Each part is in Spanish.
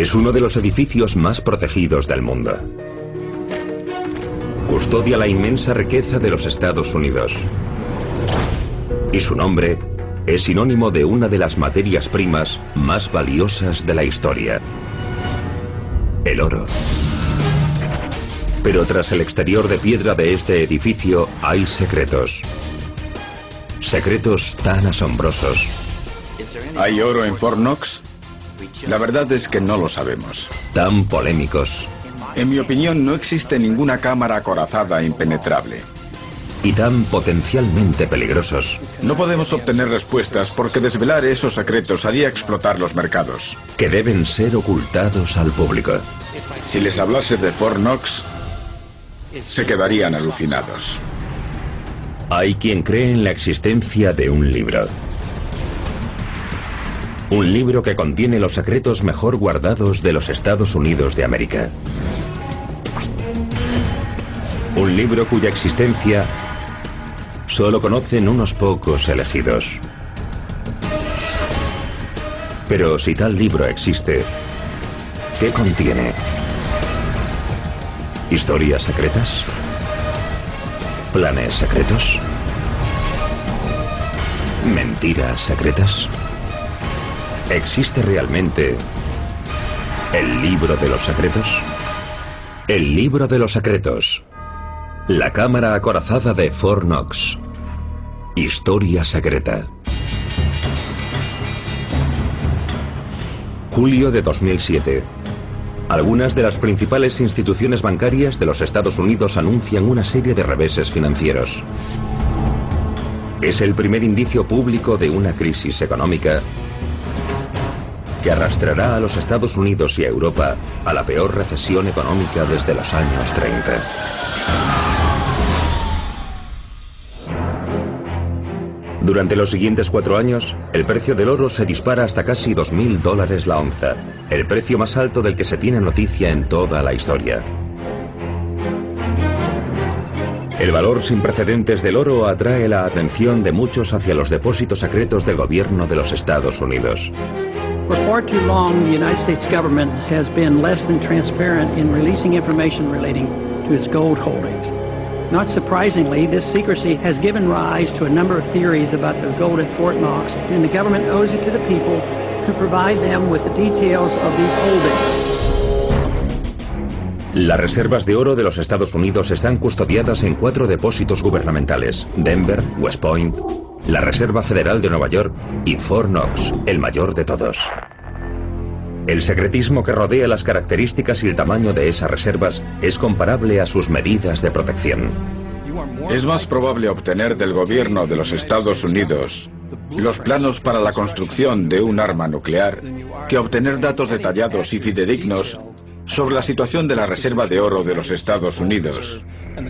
Es uno de los edificios más protegidos del mundo. Custodia la inmensa riqueza de los Estados Unidos. Y su nombre es sinónimo de una de las materias primas más valiosas de la historia. El oro. Pero tras el exterior de piedra de este edificio hay secretos. Secretos tan asombrosos. ¿Hay oro en Fort Knox? La verdad es que no lo sabemos. Tan polémicos. En mi opinión, no existe ninguna cámara acorazada impenetrable. Y tan potencialmente peligrosos. No podemos obtener respuestas porque desvelar esos secretos haría explotar los mercados. Que deben ser ocultados al público. Si les hablase de Fort Knox, se quedarían alucinados. Hay quien cree en la existencia de un libro. Un libro que contiene los secretos mejor guardados de los Estados Unidos de América. Un libro cuya existencia solo conocen unos pocos elegidos. Pero si tal libro existe, ¿qué contiene? ¿Historias secretas? ¿Planes secretos? ¿Mentiras secretas? ¿Existe realmente el libro de los secretos? El libro de los secretos. La cámara acorazada de Fort Knox. Historia secreta. Julio de 2007. Algunas de las principales instituciones bancarias de los Estados Unidos anuncian una serie de reveses financieros. Es el primer indicio público de una crisis económica que arrastrará a los Estados Unidos y a Europa a la peor recesión económica desde los años 30. Durante los siguientes cuatro años, el precio del oro se dispara hasta casi 2.000 dólares la onza, el precio más alto del que se tiene noticia en toda la historia. El valor sin precedentes del oro atrae la atención de muchos hacia los depósitos secretos del gobierno de los Estados Unidos. For far too long, the United States government has been less than transparent in releasing information relating to its gold holdings. Not surprisingly, this secrecy has given rise to a number of theories about the gold at Fort Knox, and the government owes it to the people to provide them with the details of these holdings. Las reservas de oro de los Estados Unidos están custodiadas en cuatro depósitos gubernamentales, Denver, West Point, la Reserva Federal de Nueva York y Fort Knox, el mayor de todos. El secretismo que rodea las características y el tamaño de esas reservas es comparable a sus medidas de protección. Es más probable obtener del gobierno de los Estados Unidos los planos para la construcción de un arma nuclear que obtener datos detallados y fidedignos sobre la situación de la Reserva de Oro de los Estados Unidos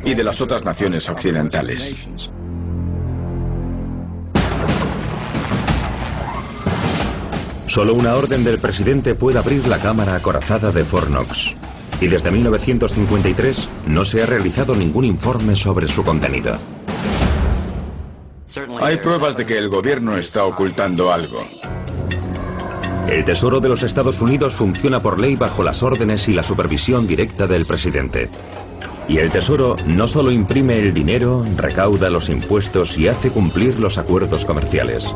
y de las otras naciones occidentales. Solo una orden del presidente puede abrir la cámara acorazada de Fort Knox. Y desde 1953 no se ha realizado ningún informe sobre su contenido. Hay pruebas de que el gobierno está ocultando algo. El Tesoro de los Estados Unidos funciona por ley bajo las órdenes y la supervisión directa del presidente. Y el Tesoro no solo imprime el dinero, recauda los impuestos y hace cumplir los acuerdos comerciales.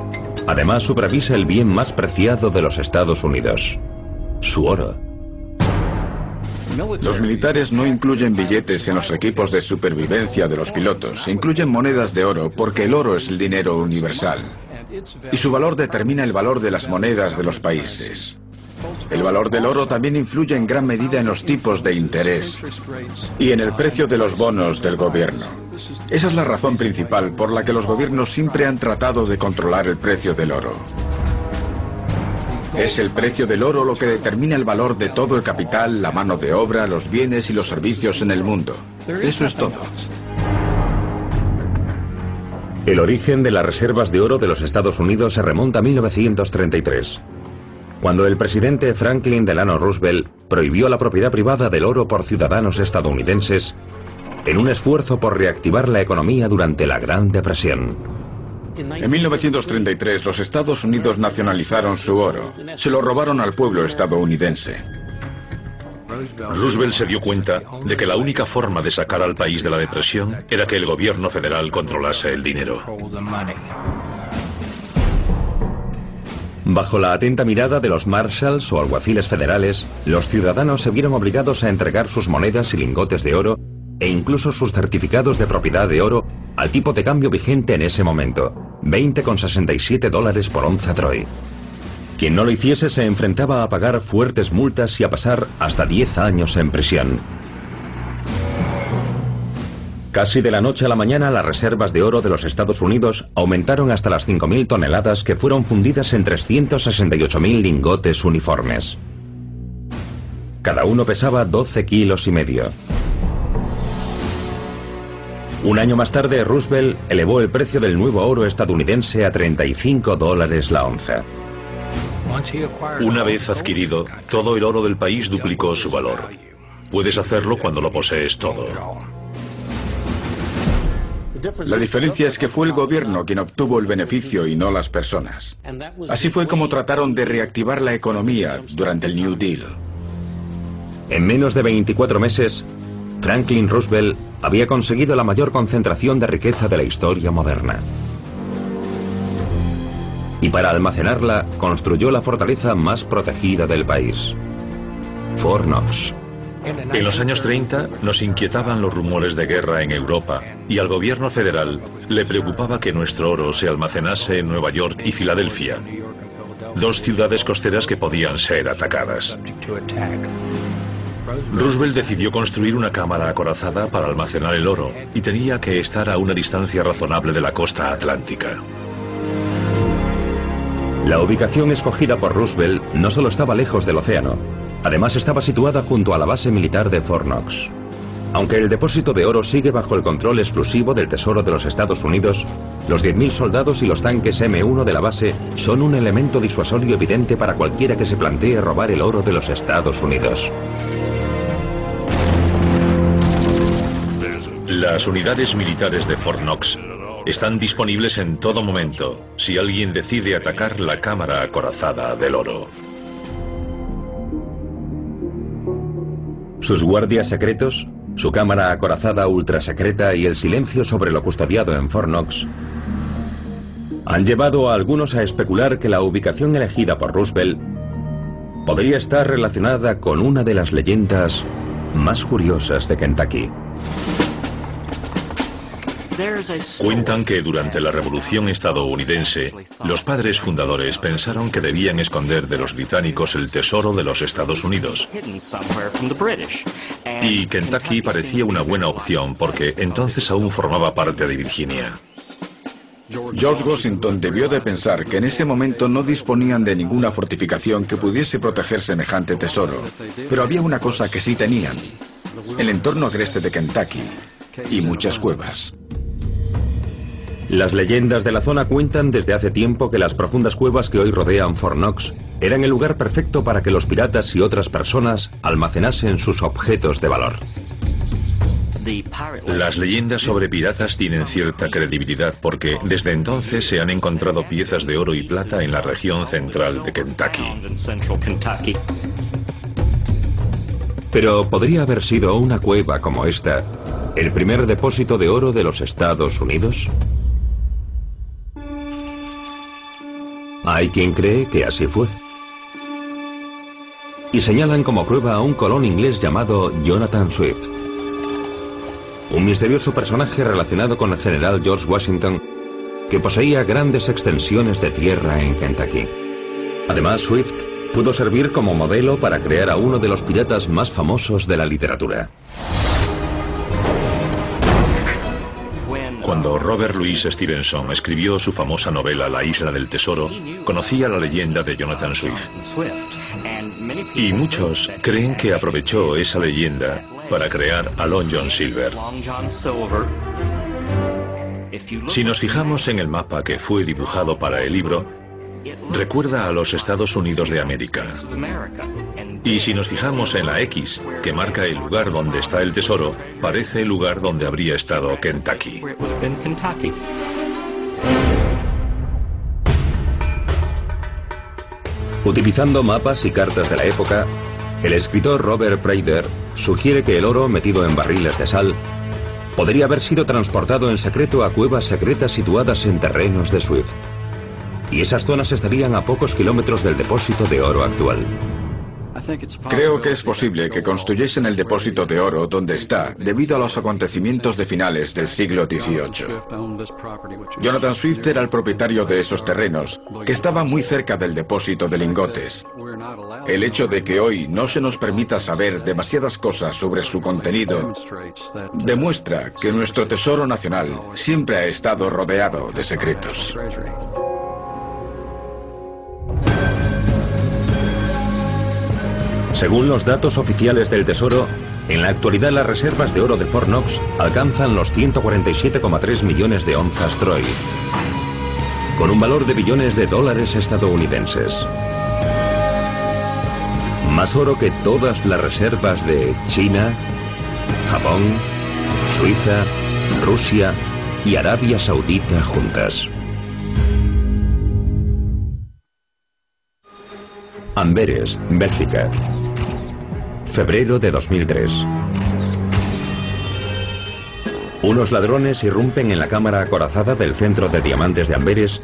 Además, supervisa el bien más preciado de los Estados Unidos, su oro. Los militares no incluyen billetes en los equipos de supervivencia de los pilotos, incluyen monedas de oro porque el oro es el dinero universal. Y su valor determina el valor de las monedas de los países. El valor del oro también influye en gran medida en los tipos de interés y en el precio de los bonos del gobierno. Esa es la razón principal por la que los gobiernos siempre han tratado de controlar el precio del oro. Es el precio del oro lo que determina el valor de todo el capital, la mano de obra, los bienes y los servicios en el mundo. Eso es todo. El origen de las reservas de oro de los Estados Unidos se remonta a 1933, cuando el presidente Franklin Delano Roosevelt prohibió la propiedad privada del oro por ciudadanos estadounidenses en un esfuerzo por reactivar la economía durante la Gran Depresión. En 1933 los Estados Unidos nacionalizaron su oro. Se lo robaron al pueblo estadounidense. Roosevelt se dio cuenta de que la única forma de sacar al país de la depresión era que el gobierno federal controlase el dinero. Bajo la atenta mirada de los marshals o alguaciles federales, los ciudadanos se vieron obligados a entregar sus monedas y lingotes de oro e incluso sus certificados de propiedad de oro al tipo de cambio vigente en ese momento, 20,67 dólares por onza Troy. Quien no lo hiciese se enfrentaba a pagar fuertes multas y a pasar hasta 10 años en prisión. Casi de la noche a la mañana las reservas de oro de los Estados Unidos aumentaron hasta las 5.000 toneladas que fueron fundidas en 368.000 lingotes uniformes. Cada uno pesaba 12 kilos y medio. Un año más tarde, Roosevelt elevó el precio del nuevo oro estadounidense a 35 dólares la onza. Una vez adquirido, todo el oro del país duplicó su valor. Puedes hacerlo cuando lo posees todo. La diferencia es que fue el gobierno quien obtuvo el beneficio y no las personas. Así fue como trataron de reactivar la economía durante el New Deal. En menos de 24 meses, Franklin Roosevelt había conseguido la mayor concentración de riqueza de la historia moderna. Y para almacenarla, construyó la fortaleza más protegida del país, Fort Knox. En los años 30 nos inquietaban los rumores de guerra en Europa y al gobierno federal le preocupaba que nuestro oro se almacenase en Nueva York y Filadelfia, dos ciudades costeras que podían ser atacadas. Roosevelt decidió construir una cámara acorazada para almacenar el oro y tenía que estar a una distancia razonable de la costa atlántica. La ubicación escogida por Roosevelt no solo estaba lejos del océano, además estaba situada junto a la base militar de Fort Knox. Aunque el depósito de oro sigue bajo el control exclusivo del Tesoro de los Estados Unidos, los 10.000 soldados y los tanques M1 de la base son un elemento disuasorio evidente para cualquiera que se plantee robar el oro de los Estados Unidos. Las unidades militares de Fort Knox están disponibles en todo momento si alguien decide atacar la cámara acorazada del oro. Sus guardias secretos, su cámara acorazada ultrasecreta y el silencio sobre lo custodiado en Fort Knox han llevado a algunos a especular que la ubicación elegida por Roosevelt podría estar relacionada con una de las leyendas más curiosas de Kentucky. Cuentan que durante la Revolución estadounidense, los padres fundadores pensaron que debían esconder de los británicos el tesoro de los Estados Unidos. Y Kentucky parecía una buena opción porque entonces aún formaba parte de Virginia. George Washington debió de pensar que en ese momento no disponían de ninguna fortificación que pudiese proteger semejante tesoro. Pero había una cosa que sí tenían. El entorno agreste de Kentucky y muchas cuevas. Las leyendas de la zona cuentan desde hace tiempo que las profundas cuevas que hoy rodean Fort Knox eran el lugar perfecto para que los piratas y otras personas almacenasen sus objetos de valor. Las leyendas sobre piratas tienen cierta credibilidad porque desde entonces se han encontrado piezas de oro y plata en la región central de Kentucky. Pero podría haber sido una cueva como esta el primer depósito de oro de los Estados Unidos. Hay quien cree que así fue. Y señalan como prueba a un colón inglés llamado Jonathan Swift. Un misterioso personaje relacionado con el general George Washington que poseía grandes extensiones de tierra en Kentucky. Además, Swift pudo servir como modelo para crear a uno de los piratas más famosos de la literatura. Cuando Robert Louis Stevenson escribió su famosa novela La isla del tesoro, conocía la leyenda de Jonathan Swift. Y muchos creen que aprovechó esa leyenda para crear a Long John Silver. Si nos fijamos en el mapa que fue dibujado para el libro, recuerda a los Estados Unidos de América. Y si nos fijamos en la X, que marca el lugar donde está el tesoro, parece el lugar donde habría estado Kentucky. Utilizando mapas y cartas de la época, El escritor Robert Prader sugiere que el oro metido en barriles de sal podría haber sido transportado en secreto a cuevas secretas situadas en terrenos de Swift. Y esas zonas estarían a pocos kilómetros del depósito de oro actual. Creo que es posible que construyesen el depósito de oro donde está debido a los acontecimientos de finales del siglo XVIII. Jonathan Swift era el propietario de esos terrenos, que estaban muy cerca del depósito de lingotes. El hecho de que hoy no se nos permita saber demasiadas cosas sobre su contenido demuestra que nuestro tesoro nacional siempre ha estado rodeado de secretos. Según los datos oficiales del Tesoro, en la actualidad las reservas de oro de Fort Knox alcanzan los 147,3 millones de onzas Troy, con un valor de billones de dólares estadounidenses. Más oro que todas las reservas de China, Japón, Suiza, Rusia y Arabia Saudita juntas. Amberes, Bélgica. Febrero de 2003. Unos ladrones irrumpen en la cámara acorazada del centro de diamantes de Amberes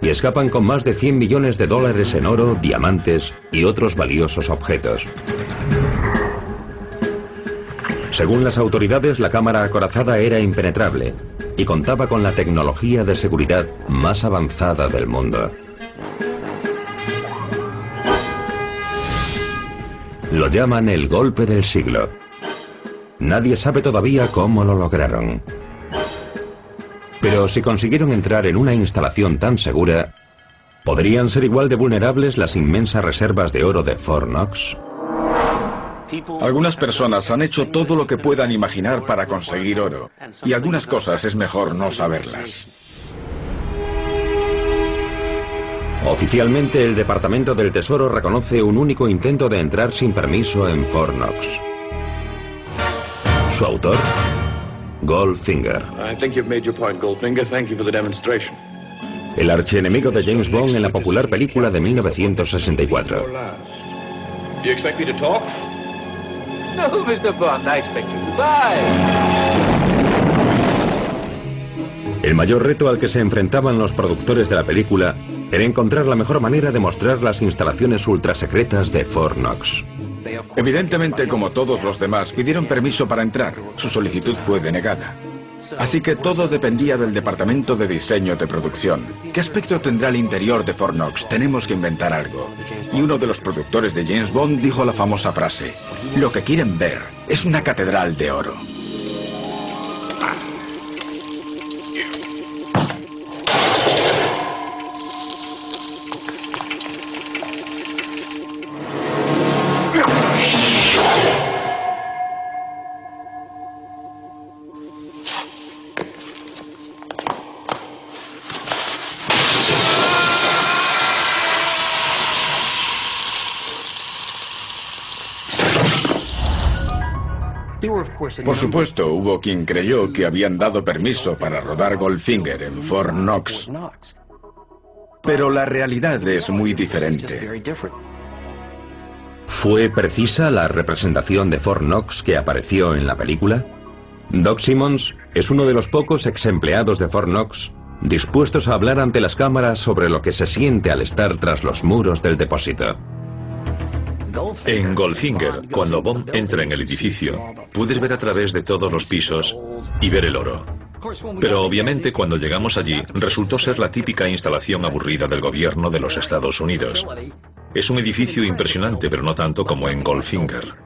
y escapan con más de 100 millones de dólares en oro, diamantes y otros valiosos objetos. Según las autoridades, la cámara acorazada era impenetrable y contaba con la tecnología de seguridad más avanzada del mundo. Lo llaman el golpe del siglo. Nadie sabe todavía cómo lo lograron. Pero si consiguieron entrar en una instalación tan segura, ¿podrían ser igual de vulnerables las inmensas reservas de oro de Fort Knox? Algunas personas han hecho todo lo que puedan imaginar para conseguir oro, y algunas cosas es mejor no saberlas. Oficialmente, el Departamento del Tesoro reconoce un único intento de entrar sin permiso en Fort Knox. Su autor, Goldfinger. El archienemigo de James Bond en la popular película de 1964. El mayor reto al que se enfrentaban los productores de la película era encontrar la mejor manera de mostrar las instalaciones ultrasecretas de Fort Knox. Evidentemente, como todos los demás, pidieron permiso para entrar. Su solicitud fue denegada. Así que todo dependía del departamento de diseño de producción. ¿Qué aspecto tendrá el interior de Fort Knox? Tenemos que inventar algo. Y uno de los productores de James Bond dijo la famosa frase, lo que quieren ver es una catedral de oro. Por supuesto, hubo quien creyó que habían dado permiso para rodar Goldfinger en Fort Knox. Pero la realidad es muy diferente. ¿Fue precisa la representación de Fort Knox que apareció en la película? Doc Simmons es uno de los pocos ex empleados de Fort Knox dispuestos a hablar ante las cámaras sobre lo que se siente al estar tras los muros del depósito. En Goldfinger, cuando Bond entra en el edificio, puedes ver a través de todos los pisos y ver el oro. Pero obviamente cuando llegamos allí resultó ser la típica instalación aburrida del gobierno de los Estados Unidos. Es un edificio impresionante, pero no tanto como en Goldfinger.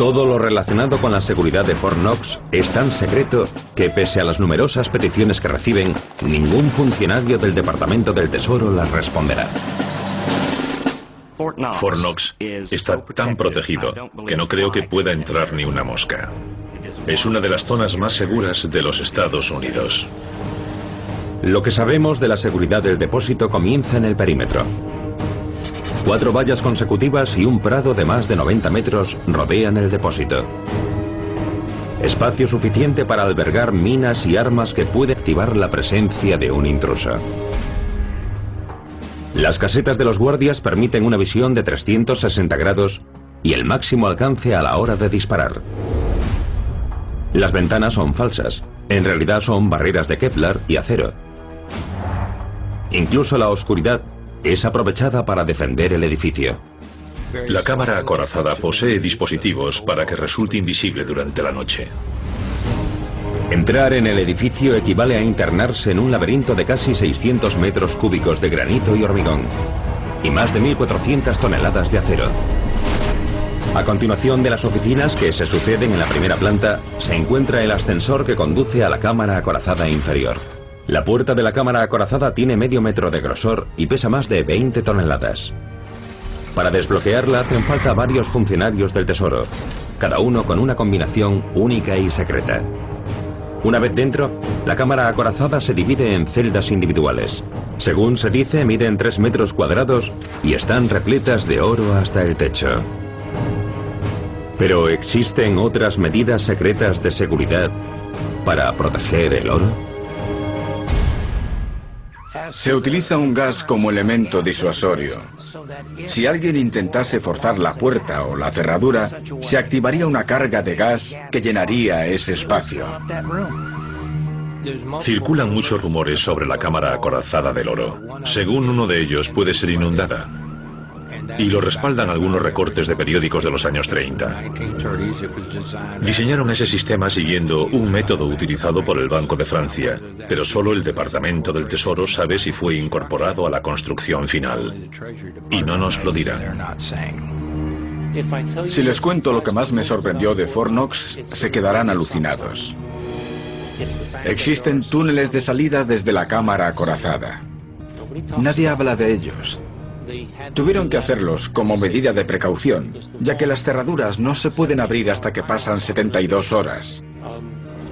Todo lo relacionado con la seguridad de Fort Knox es tan secreto que pese a las numerosas peticiones que reciben, ningún funcionario del Departamento del Tesoro las responderá. Fort Knox está tan protegido que no creo que pueda entrar ni una mosca. Es una de las zonas más seguras de los Estados Unidos. Lo que sabemos de la seguridad del depósito comienza en el perímetro. Cuatro vallas consecutivas y un prado de más de 90 metros rodean el depósito. Espacio suficiente para albergar minas y armas que puede activar la presencia de un intruso. Las casetas de los guardias permiten una visión de 360 grados y el máximo alcance a la hora de disparar. Las ventanas son falsas, en realidad son barreras de Kevlar y acero. Incluso la oscuridad es aprovechada para defender el edificio. La cámara acorazada posee dispositivos para que resulte invisible durante la noche. Entrar en el edificio equivale a internarse en un laberinto de casi 600 metros cúbicos de granito y hormigón y más de 1.400 toneladas de acero. A continuación de las oficinas que se suceden en la primera planta, se encuentra el ascensor que conduce a la cámara acorazada inferior. La puerta de la cámara acorazada tiene medio metro de grosor y pesa más de 20 toneladas. Para desbloquearla hacen falta varios funcionarios del Tesoro, cada uno con una combinación única y secreta. Una vez dentro, la cámara acorazada se divide en celdas individuales. Según se dice, miden 3 metros cuadrados y están repletas de oro hasta el techo. Pero ¿existen otras medidas secretas de seguridad para proteger el oro? Se utiliza un gas como elemento disuasorio. Si alguien intentase forzar la puerta o la cerradura, se activaría una carga de gas que llenaría ese espacio. Circulan muchos rumores sobre la cámara acorazada del oro. Según uno de ellos, puede ser inundada. Y lo respaldan algunos recortes de periódicos de los años 30. Diseñaron ese sistema siguiendo un método utilizado por el Banco de Francia, pero solo el Departamento del Tesoro sabe si fue incorporado a la construcción final. Y no nos lo dirán. Si les cuento lo que más me sorprendió de Fornox, se quedarán alucinados. Existen túneles de salida desde la cámara acorazada. Nadie habla de ellos. Tuvieron que hacerlos como medida de precaución, ya que las cerraduras no se pueden abrir hasta que pasan 72 horas.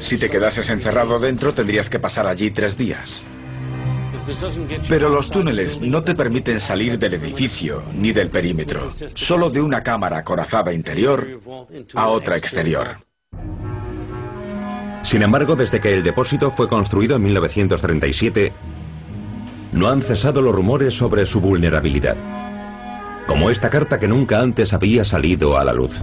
Si te quedases encerrado dentro, tendrías que pasar allí tres días. Pero los túneles no te permiten salir del edificio ni del perímetro, solo de una cámara acorazada interior a otra exterior. Sin embargo, desde que el depósito fue construido en 1937, no han cesado los rumores sobre su vulnerabilidad. Como esta carta que nunca antes había salido a la luz.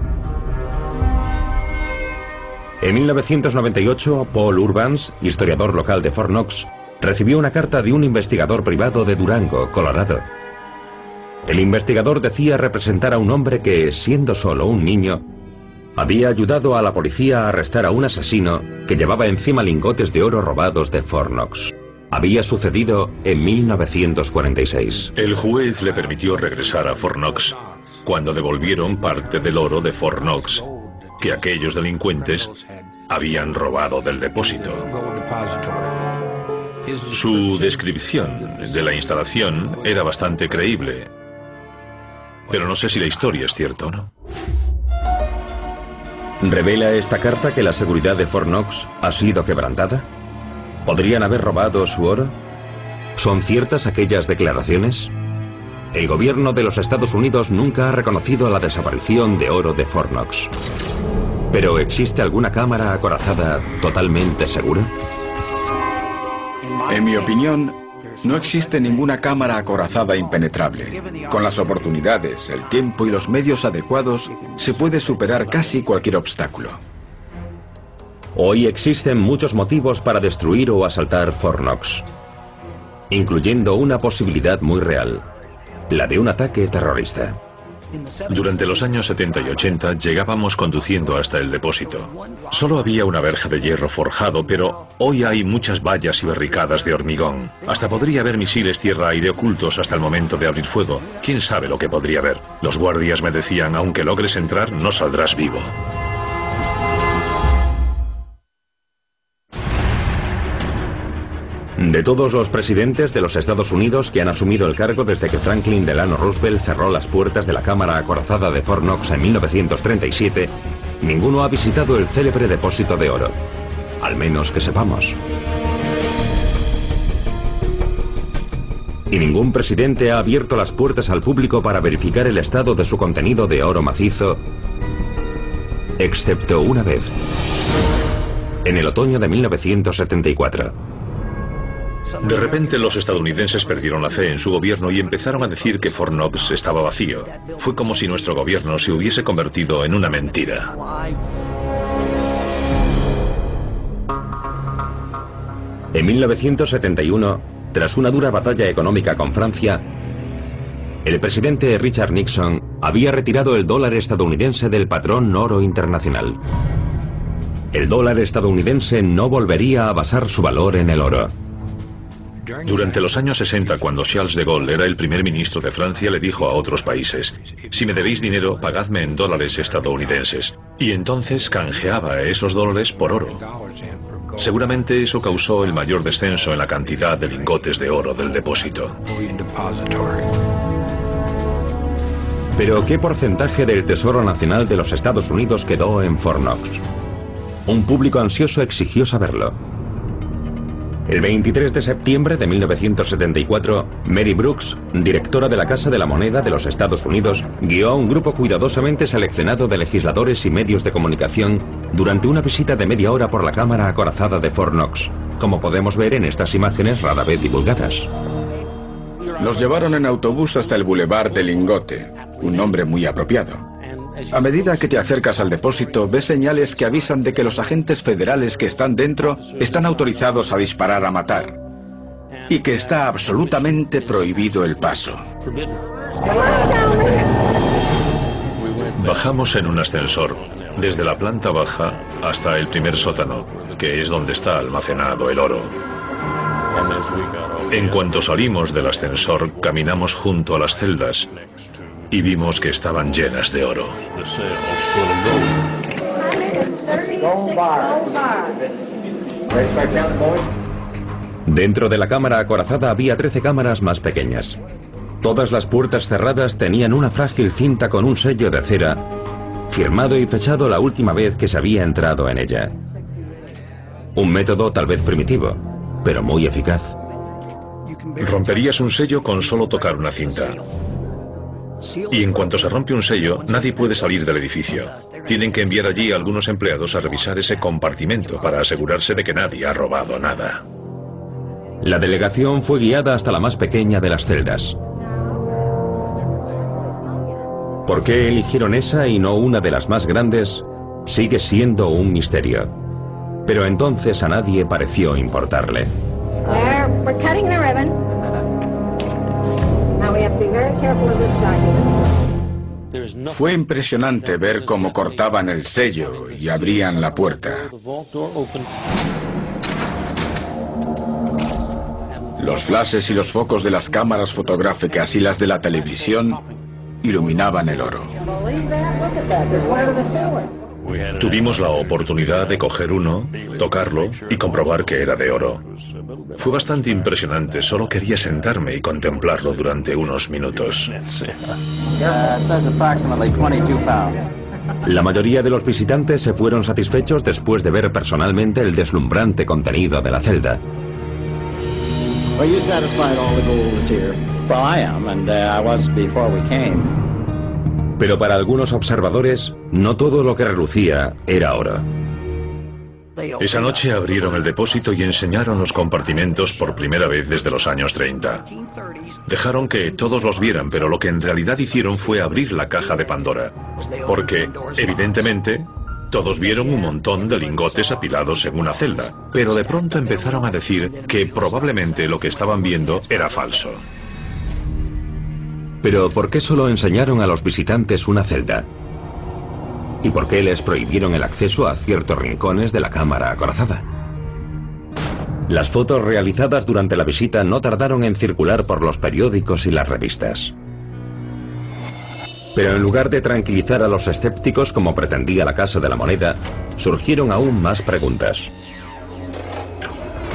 En 1998, Paul Urbans, historiador local de Fort Knox, recibió una carta de un investigador privado de Durango, Colorado. El investigador decía representar a un hombre que, siendo solo un niño, había ayudado a la policía a arrestar a un asesino que llevaba encima lingotes de oro robados de Fort Knox. Había sucedido en 1946. El juez le permitió regresar a Fort Knox cuando devolvieron parte del oro de Fort Knox que aquellos delincuentes habían robado del depósito. Su descripción de la instalación era bastante creíble, pero no sé si la historia es cierta o no. ¿Revela esta carta que la seguridad de Fort Knox ha sido quebrantada? ¿Podrían haber robado su oro? ¿Son ciertas aquellas declaraciones? El gobierno de los Estados Unidos nunca ha reconocido la desaparición de oro de Fort Knox. ¿Pero existe alguna cámara acorazada totalmente segura? En mi opinión, no existe ninguna cámara acorazada impenetrable. Con las oportunidades, el tiempo y los medios adecuados, se puede superar casi cualquier obstáculo. Hoy existen muchos motivos para destruir o asaltar Fort Knox, incluyendo una posibilidad muy real, la de un ataque terrorista. Durante los años 70 y 80 llegábamos conduciendo hasta el depósito. Solo había una verja de hierro forjado, pero hoy hay muchas vallas y barricadas de hormigón. Hasta podría haber misiles tierra-aire ocultos hasta el momento de abrir fuego. ¿Quién sabe lo que podría haber? Los guardias me decían, aunque logres entrar, no saldrás vivo. De todos los presidentes de los Estados Unidos que han asumido el cargo desde que Franklin Delano Roosevelt cerró las puertas de la Cámara Acorazada de Fort Knox en 1937, ninguno ha visitado el célebre depósito de oro. Al menos que sepamos. Y ningún presidente ha abierto las puertas al público para verificar el estado de su contenido de oro macizo, excepto una vez, en el otoño de 1974. De repente los estadounidenses perdieron la fe en su gobierno y empezaron a decir que Fort Knox estaba vacío. Fue como si nuestro gobierno se hubiese convertido en una mentira. En 1971, tras una dura batalla económica con Francia, el presidente Richard Nixon había retirado el dólar estadounidense del patrón oro internacional. El dólar estadounidense no volvería a basar su valor en el oro. Durante los años 60, cuando Charles de Gaulle era el primer ministro de Francia, le dijo a otros países, si me debéis dinero, pagadme en dólares estadounidenses. Y entonces canjeaba esos dólares por oro. Seguramente eso causó el mayor descenso en la cantidad de lingotes de oro del depósito. Pero ¿qué porcentaje del Tesoro Nacional de los Estados Unidos quedó en Fort Knox? Un público ansioso exigió saberlo. El 23 de septiembre de 1974, Mary Brooks, directora de la Casa de la Moneda de los Estados Unidos, guió a un grupo cuidadosamente seleccionado de legisladores y medios de comunicación durante una visita de media hora por la Cámara Acorazada de Fort Knox, como podemos ver en estas imágenes rara vez divulgadas. Los llevaron en autobús hasta el Boulevard del Lingote, un nombre muy apropiado. A medida que te acercas al depósito, ves señales que avisan de que los agentes federales que están dentro están autorizados a disparar a matar y que está absolutamente prohibido el paso. Bajamos en un ascensor, desde la planta baja hasta el primer sótano, que es donde está almacenado el oro. En cuanto salimos del ascensor, caminamos junto a las celdas y vimos que estaban llenas de oro. Dentro de la cámara acorazada había 13 cámaras más pequeñas. Todas las puertas cerradas tenían una frágil cinta con un sello de cera, firmado y fechado la última vez que se había entrado en ella. Un método tal vez primitivo, pero muy eficaz. Romperías un sello con solo tocar una cinta. Y en cuanto se rompe un sello, nadie puede salir del edificio. Tienen que enviar allí a algunos empleados a revisar ese compartimento para asegurarse de que nadie ha robado nada. La delegación fue guiada hasta la más pequeña de las celdas. ¿Por qué eligieron esa y no una de las más grandes? Sigue siendo un misterio. Pero entonces a nadie pareció importarle. Fue impresionante ver cómo cortaban el sello y abrían la puerta. Los flashes y los focos de las cámaras fotográficas y las de la televisión iluminaban el oro. Tuvimos la oportunidad de coger uno, tocarlo y comprobar que era de oro. Fue bastante impresionante, solo quería sentarme y contemplarlo durante unos minutos. La mayoría de los visitantes se fueron satisfechos después de ver personalmente el deslumbrante contenido de la celda. Pero para algunos observadores, no todo lo que relucía era oro. Esa noche abrieron el depósito y enseñaron los compartimentos por primera vez desde los años 30. Dejaron que todos los vieran, pero lo que en realidad hicieron fue abrir la caja de Pandora. Porque, evidentemente, todos vieron un montón de lingotes apilados en una celda, pero de pronto empezaron a decir que probablemente lo que estaban viendo era falso. Pero ¿por qué solo enseñaron a los visitantes una celda? ¿Y por qué les prohibieron el acceso a ciertos rincones de la cámara acorazada? Las fotos realizadas durante la visita no tardaron en circular por los periódicos y las revistas. Pero en lugar de tranquilizar a los escépticos como pretendía la Casa de la Moneda, surgieron aún más preguntas.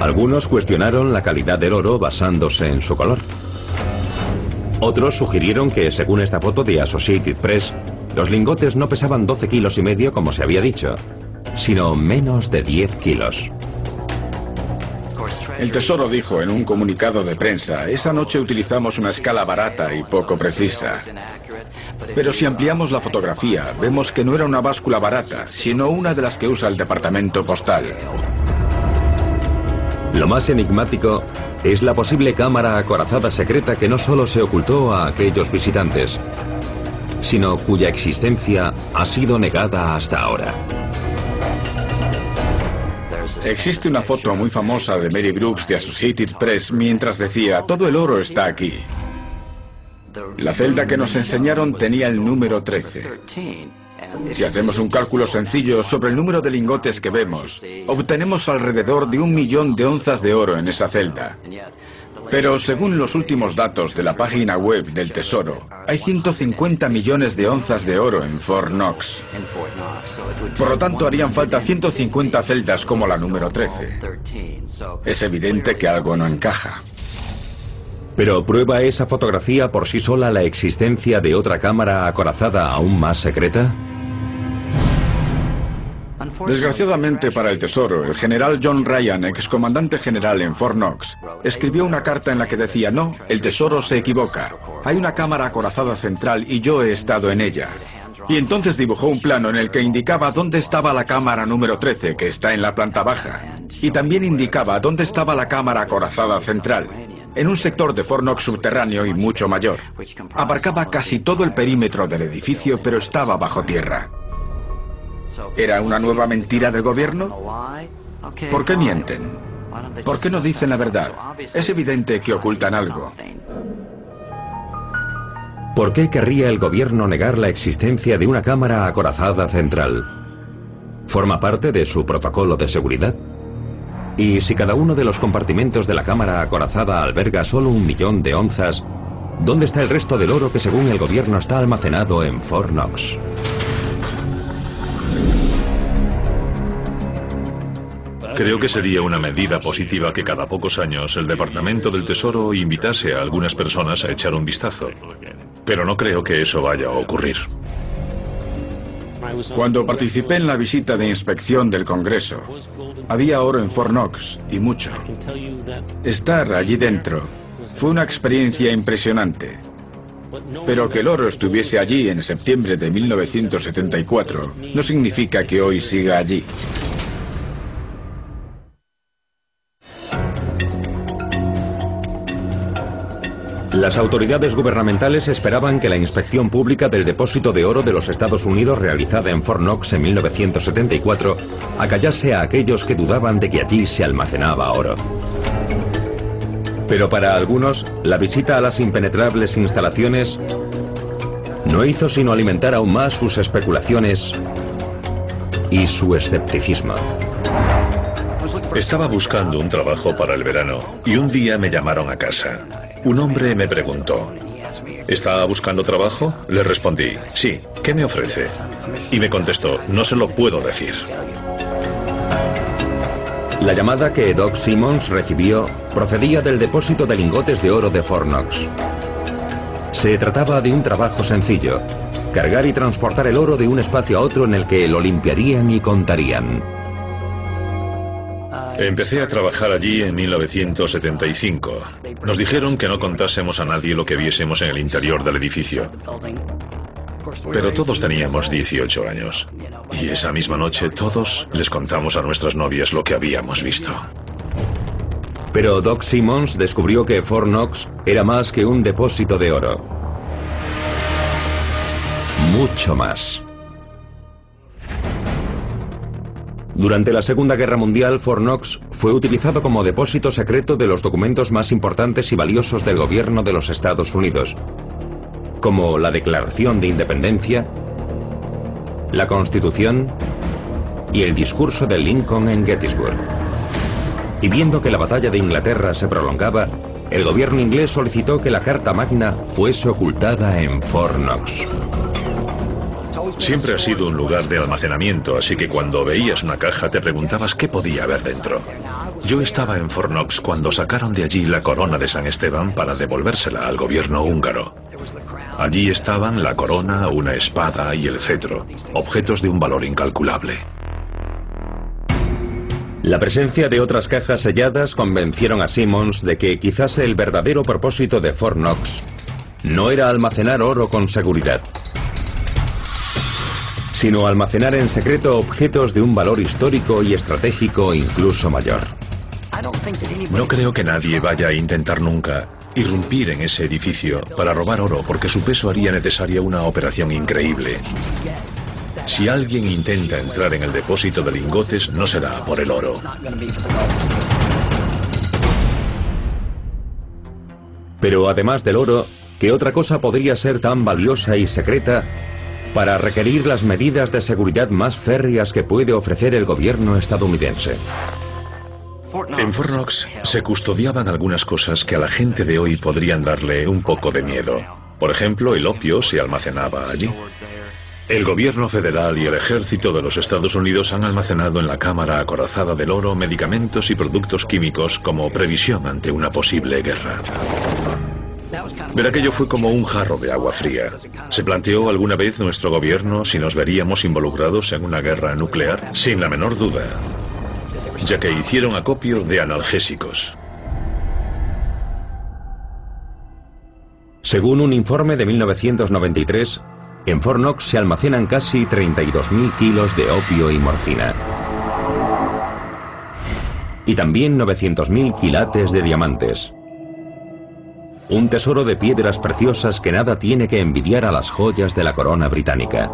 Algunos cuestionaron la calidad del oro basándose en su color. Otros sugirieron que, según esta foto de Associated Press, los lingotes no pesaban 12 kilos y medio como se había dicho, sino menos de 10 kilos. El Tesoro dijo en un comunicado de prensa, esa noche utilizamos una escala barata y poco precisa. Pero si ampliamos la fotografía, vemos que no era una báscula barata, sino una de las que usa el departamento postal. Lo más enigmático es la posible cámara acorazada secreta que no solo se ocultó a aquellos visitantes, sino cuya existencia ha sido negada hasta ahora. Existe una foto muy famosa de Mary Brooks de Associated Press mientras decía, todo el oro está aquí. La celda que nos enseñaron tenía el número 13. Si hacemos un cálculo sencillo sobre el número de lingotes que vemos, obtenemos alrededor de un millón de onzas de oro en esa celda. Pero según los últimos datos de la página web del Tesoro, hay 150 millones de onzas de oro en Fort Knox. Por lo tanto, harían falta 150 celdas como la número 13. Es evidente que algo no encaja. Pero ¿prueba esa fotografía por sí sola la existencia de otra cámara acorazada aún más secreta? Desgraciadamente para el Tesoro, el general John Ryan, excomandante general en Fort Knox, escribió una carta en la que decía, no, el Tesoro se equivoca. Hay una cámara acorazada central y yo he estado en ella. Y entonces dibujó un plano en el que indicaba dónde estaba la cámara número 13, que está en la planta baja. Y también indicaba dónde estaba la cámara acorazada central, en un sector de Fort Knox subterráneo y mucho mayor. Abarcaba casi todo el perímetro del edificio, pero estaba bajo tierra. ¿Era una nueva mentira del gobierno? ¿Por qué mienten? ¿Por qué no dicen la verdad? Es evidente que ocultan algo. ¿Por qué querría el gobierno negar la existencia de una cámara acorazada central? ¿Forma parte de su protocolo de seguridad? Y si cada uno de los compartimentos de la cámara acorazada alberga solo un millón de onzas, ¿dónde está el resto del oro que según el gobierno está almacenado en Fort Knox? Creo que sería una medida positiva que cada pocos años el Departamento del Tesoro invitase a algunas personas a echar un vistazo. Pero no creo que eso vaya a ocurrir. Cuando participé en la visita de inspección del Congreso, había oro en Fort Knox y mucho. Estar allí dentro fue una experiencia impresionante. Pero que el oro estuviese allí en septiembre de 1974 no significa que hoy siga allí. Las autoridades gubernamentales esperaban que la inspección pública del depósito de oro de los Estados Unidos realizada en Fort Knox en 1974 acallase a aquellos que dudaban de que allí se almacenaba oro. Pero para algunos, la visita a las impenetrables instalaciones no hizo sino alimentar aún más sus especulaciones y su escepticismo. Estaba buscando un trabajo para el verano y un día me llamaron a casa. Un hombre me preguntó, ¿está buscando trabajo? Le respondí, sí, ¿qué me ofrece? Y me contestó, no se lo puedo decir. La llamada que Doc Simmons recibió procedía del depósito de lingotes de oro de Fort Knox. Se trataba de un trabajo sencillo, cargar y transportar el oro de un espacio a otro en el que lo limpiarían y contarían. Empecé a trabajar allí en 1975. Nos dijeron que no contásemos a nadie lo que viésemos en el interior del edificio. Pero todos teníamos 18 años. Y esa misma noche todos les contamos a nuestras novias lo que habíamos visto. Pero Doc Simmons descubrió que Fort Knox era más que un depósito de oro. Mucho más. Durante la Segunda Guerra Mundial, Fort Knox fue utilizado como depósito secreto de los documentos más importantes y valiosos del gobierno de los Estados Unidos, como la Declaración de Independencia, la Constitución y el discurso de Lincoln en Gettysburg. Y viendo que la batalla de Inglaterra se prolongaba, el gobierno inglés solicitó que la Carta Magna fuese ocultada en Fort Knox. Siempre ha sido un lugar de almacenamiento, así que cuando veías una caja te preguntabas qué podía haber dentro. Yo estaba en Fort Knox cuando sacaron de allí la corona de San Esteban para devolvérsela al gobierno húngaro. Allí estaban la corona, una espada y el cetro, objetos de un valor incalculable. La presencia de otras cajas selladas convencieron a Simmons de que quizás el verdadero propósito de Fort Knox no era almacenar oro con seguridad, sino almacenar en secreto objetos de un valor histórico y estratégico incluso mayor. No creo que nadie vaya a intentar nunca irrumpir en ese edificio para robar oro porque su peso haría necesaria una operación increíble. Si alguien intenta entrar en el depósito de lingotes, no será por el oro. Pero además del oro, ¿qué otra cosa podría ser tan valiosa y secreta para requerir las medidas de seguridad más férreas que puede ofrecer el gobierno estadounidense? En Fort Knox se custodiaban algunas cosas que a la gente de hoy podrían darle un poco de miedo. Por ejemplo, el opio se almacenaba allí. El gobierno federal y el ejército de los Estados Unidos han almacenado en la cámara acorazada del oro medicamentos y productos químicos como previsión ante una posible guerra. Ver aquello fue como un jarro de agua fría. ¿Se planteó alguna vez nuestro gobierno si nos veríamos involucrados en una guerra nuclear? Sin la menor duda ya que hicieron acopio de analgésicos. Según un informe de 1993, en Fort se almacenan casi 32.000 kilos de opio y morfina. Y también 900.000 quilates de diamantes. Un tesoro de piedras preciosas que nada tiene que envidiar a las joyas de la corona británica.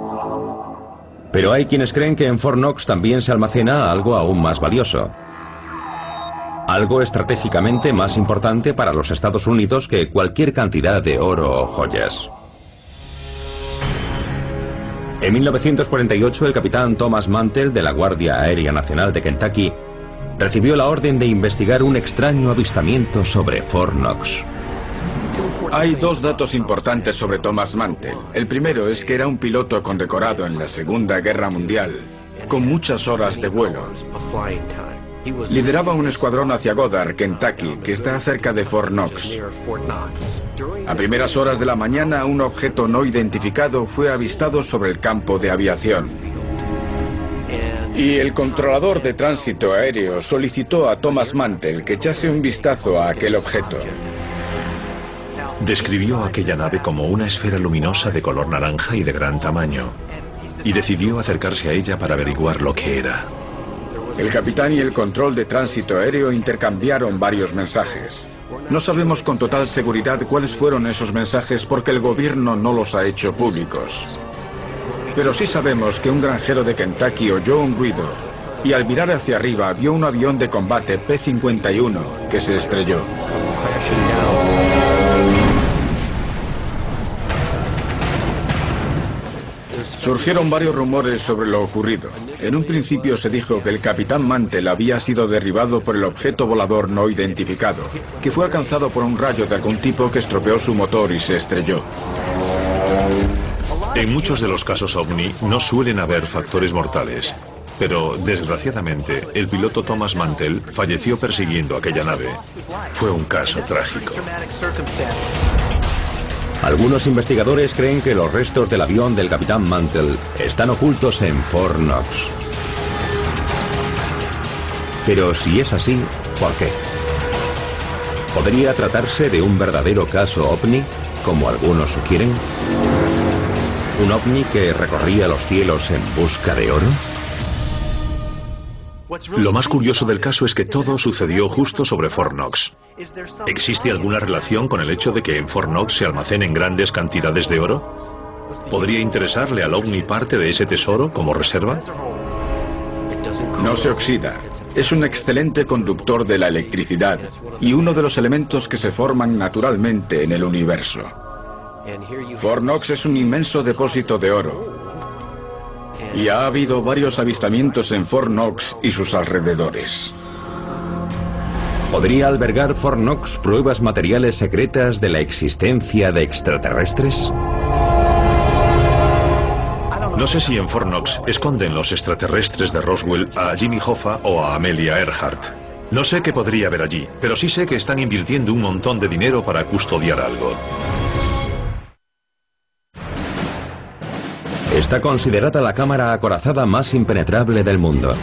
Pero hay quienes creen que en Fort Knox también se almacena algo aún más valioso. Algo estratégicamente más importante para los Estados Unidos que cualquier cantidad de oro o joyas. En 1948 el capitán Thomas Mantle de la Guardia Aérea Nacional de Kentucky recibió la orden de investigar un extraño avistamiento sobre Fort Knox. Hay dos datos importantes sobre Thomas Mantel. El primero es que era un piloto condecorado en la Segunda Guerra Mundial, con muchas horas de vuelo. Lideraba un escuadrón hacia Goddard, Kentucky, que está cerca de Fort Knox. A primeras horas de la mañana, un objeto no identificado fue avistado sobre el campo de aviación. Y el controlador de tránsito aéreo solicitó a Thomas Mantel que echase un vistazo a aquel objeto. Describió aquella nave como una esfera luminosa de color naranja y de gran tamaño, y decidió acercarse a ella para averiguar lo que era. El capitán y el control de tránsito aéreo intercambiaron varios mensajes. No sabemos con total seguridad cuáles fueron esos mensajes porque el gobierno no los ha hecho públicos. Pero sí sabemos que un granjero de Kentucky oyó un ruido y al mirar hacia arriba vio un avión de combate P-51 que se estrelló. Surgieron varios rumores sobre lo ocurrido. En un principio se dijo que el capitán Mantel había sido derribado por el objeto volador no identificado, que fue alcanzado por un rayo de algún tipo que estropeó su motor y se estrelló. En muchos de los casos ovni no suelen haber factores mortales, pero desgraciadamente el piloto Thomas Mantel falleció persiguiendo aquella nave. Fue un caso trágico. Algunos investigadores creen que los restos del avión del capitán Mantle están ocultos en Fort Knox. Pero si es así, ¿por qué? ¿Podría tratarse de un verdadero caso ovni, como algunos sugieren? ¿Un ovni que recorría los cielos en busca de oro? Lo más curioso del caso es que todo sucedió justo sobre Fort Knox. ¿Existe alguna relación con el hecho de que en Fort Knox se almacenen grandes cantidades de oro? ¿Podría interesarle al OVNI parte de ese tesoro como reserva? No se oxida. Es un excelente conductor de la electricidad y uno de los elementos que se forman naturalmente en el universo. Fort Knox es un inmenso depósito de oro, y ha habido varios avistamientos en Fort Knox y sus alrededores. ¿Podría albergar Fort Knox pruebas materiales secretas de la existencia de extraterrestres? No sé si en Fort Knox esconden los extraterrestres de Roswell a Jimmy Hoffa o a Amelia Earhart. No sé qué podría haber allí, pero sí sé que están invirtiendo un montón de dinero para custodiar algo. Está considerada la cámara acorazada más impenetrable del mundo.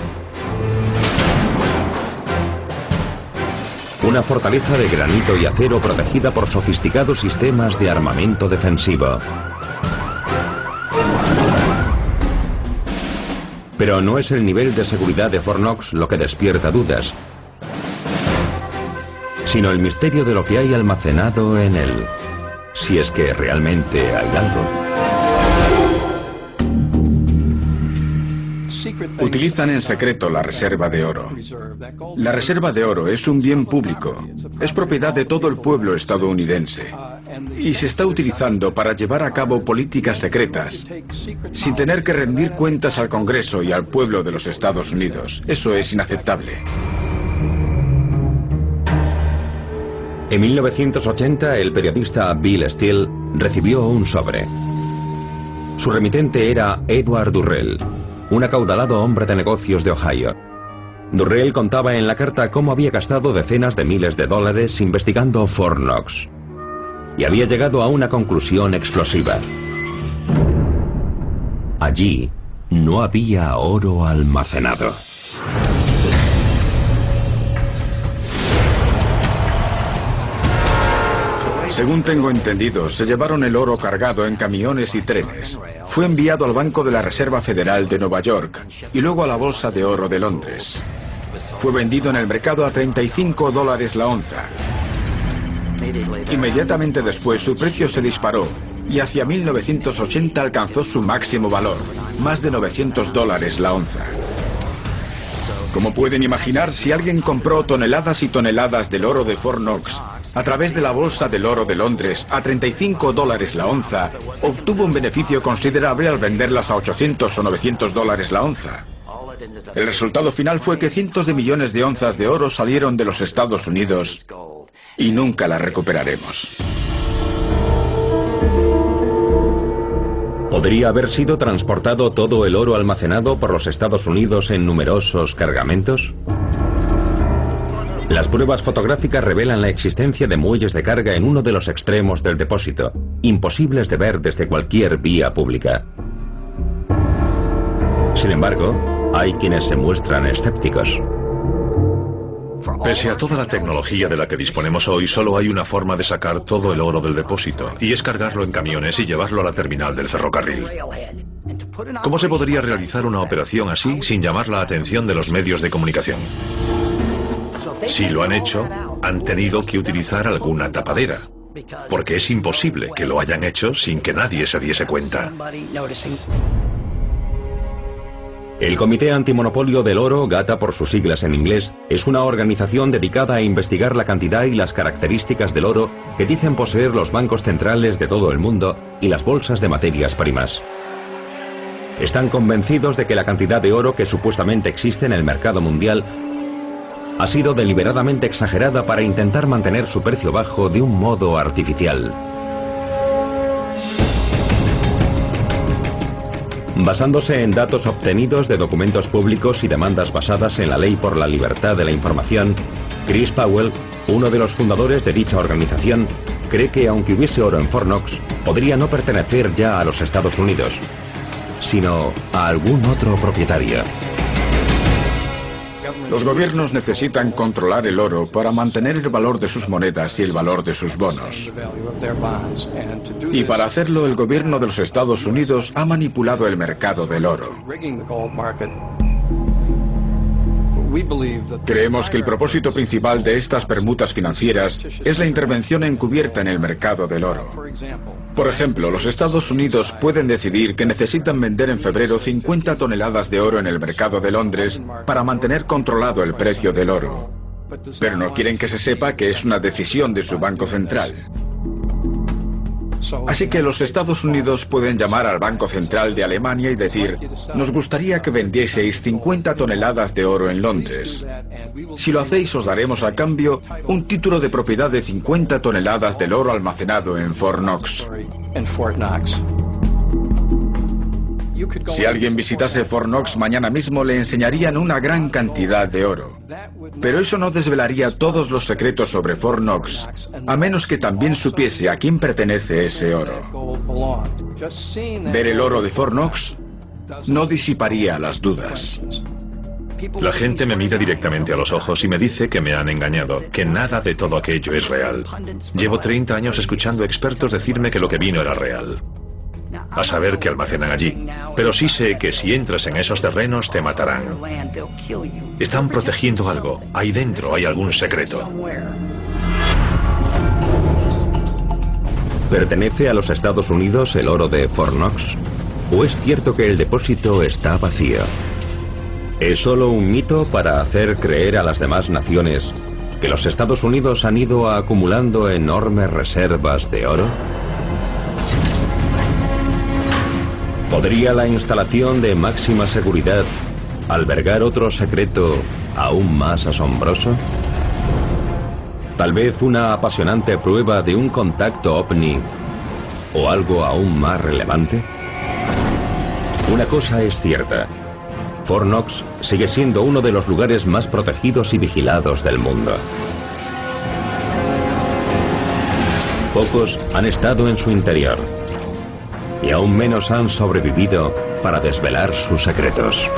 Una fortaleza de granito y acero protegida por sofisticados sistemas de armamento defensivo. Pero no es el nivel de seguridad de Fort Knox lo que despierta dudas. sino el misterio de lo que hay almacenado en él, si es que realmente hay algo. Utilizan en secreto la reserva de oro. La reserva de oro es un bien público. Es propiedad de todo el pueblo estadounidense. Y se está utilizando para llevar a cabo políticas secretas, sin tener que rendir cuentas al Congreso y al pueblo de los Estados Unidos. Eso es inaceptable. En 1980, el periodista Bill Steele recibió un sobre. Su remitente era Edward Durrell, un acaudalado hombre de negocios de Ohio. Durrell contaba en la carta cómo había gastado decenas de miles de dólares investigando Fort y había llegado a una conclusión explosiva. Allí no había oro almacenado. Según tengo entendido, se llevaron el oro cargado en camiones y trenes. Fue enviado al Banco de la Reserva Federal de Nueva York y luego a la Bolsa de Oro de Londres. Fue vendido en el mercado a 35 dólares la onza. Inmediatamente después su precio se disparó y hacia 1980 alcanzó su máximo valor, más de 900 dólares la onza. Como pueden imaginar, si alguien compró toneladas y toneladas del oro de Fort Knox a través de la Bolsa del Oro de Londres a 35 dólares la onza, obtuvo un beneficio considerable al venderlas a 800 o 900 dólares la onza. El resultado final fue que cientos de millones de onzas de oro salieron de los Estados Unidos y nunca las recuperaremos. ¿Podría haber sido transportado todo el oro almacenado por los Estados Unidos en numerosos cargamentos? Las pruebas fotográficas revelan la existencia de muelles de carga en uno de los extremos del depósito, imposibles de ver desde cualquier vía pública. Sin embargo, hay quienes se muestran escépticos. Pese a toda la tecnología de la que disponemos hoy, solo hay una forma de sacar todo el oro del depósito, y es cargarlo en camiones y llevarlo a la terminal del ferrocarril. ¿Cómo se podría realizar una operación así sin llamar la atención de los medios de comunicación? Si lo han hecho, han tenido que utilizar alguna tapadera, porque es imposible que lo hayan hecho sin que nadie se diese cuenta. El Comité Antimonopolio del Oro, GATA por sus siglas en inglés, es una organización dedicada a investigar la cantidad y las características del oro que dicen poseer los bancos centrales de todo el mundo y las bolsas de materias primas. Están convencidos de que la cantidad de oro que supuestamente existe en el mercado mundial ha sido deliberadamente exagerada para intentar mantener su precio bajo de un modo artificial. Basándose en datos obtenidos de documentos públicos y demandas basadas en la ley por la libertad de la información, Chris Powell, uno de los fundadores de dicha organización, cree que aunque hubiese oro en Fornox, podría no pertenecer ya a los Estados Unidos, sino a algún otro propietario. Los gobiernos necesitan controlar el oro para mantener el valor de sus monedas y el valor de sus bonos. Y para hacerlo, el gobierno de los Estados Unidos ha manipulado el mercado del oro. Creemos que el propósito principal de estas permutas financieras es la intervención encubierta en el mercado del oro. Por ejemplo, los Estados Unidos pueden decidir que necesitan vender en febrero 50 toneladas de oro en el mercado de Londres para mantener controlado el precio del oro. Pero no quieren que se sepa que es una decisión de su Banco Central. Así que los Estados Unidos pueden llamar al Banco Central de Alemania y decir, nos gustaría que vendieseis 50 toneladas de oro en Londres. Si lo hacéis os daremos a cambio un título de propiedad de 50 toneladas del oro almacenado en Fort Knox. Si alguien visitase Fort Knox mañana mismo le enseñarían una gran cantidad de oro. Pero eso no desvelaría todos los secretos sobre Fort Knox, a menos que también supiese a quién pertenece ese oro. Ver el oro de Fort Knox no disiparía las dudas. La gente me mira directamente a los ojos y me dice que me han engañado, que nada de todo aquello es real. Llevo 30 años escuchando expertos decirme que lo que vino era real a saber qué almacenan allí. Pero sí sé que si entras en esos terrenos te matarán. Están protegiendo algo. Ahí dentro hay algún secreto. ¿Pertenece a los Estados Unidos el oro de Fort Knox? ¿O es cierto que el depósito está vacío? ¿Es solo un mito para hacer creer a las demás naciones que los Estados Unidos han ido acumulando enormes reservas de oro? ¿Podría la instalación de máxima seguridad albergar otro secreto aún más asombroso? Tal vez una apasionante prueba de un contacto ovni o algo aún más relevante. Una cosa es cierta. Fort Knox sigue siendo uno de los lugares más protegidos y vigilados del mundo. Pocos han estado en su interior y aún menos han sobrevivido para desvelar sus secretos.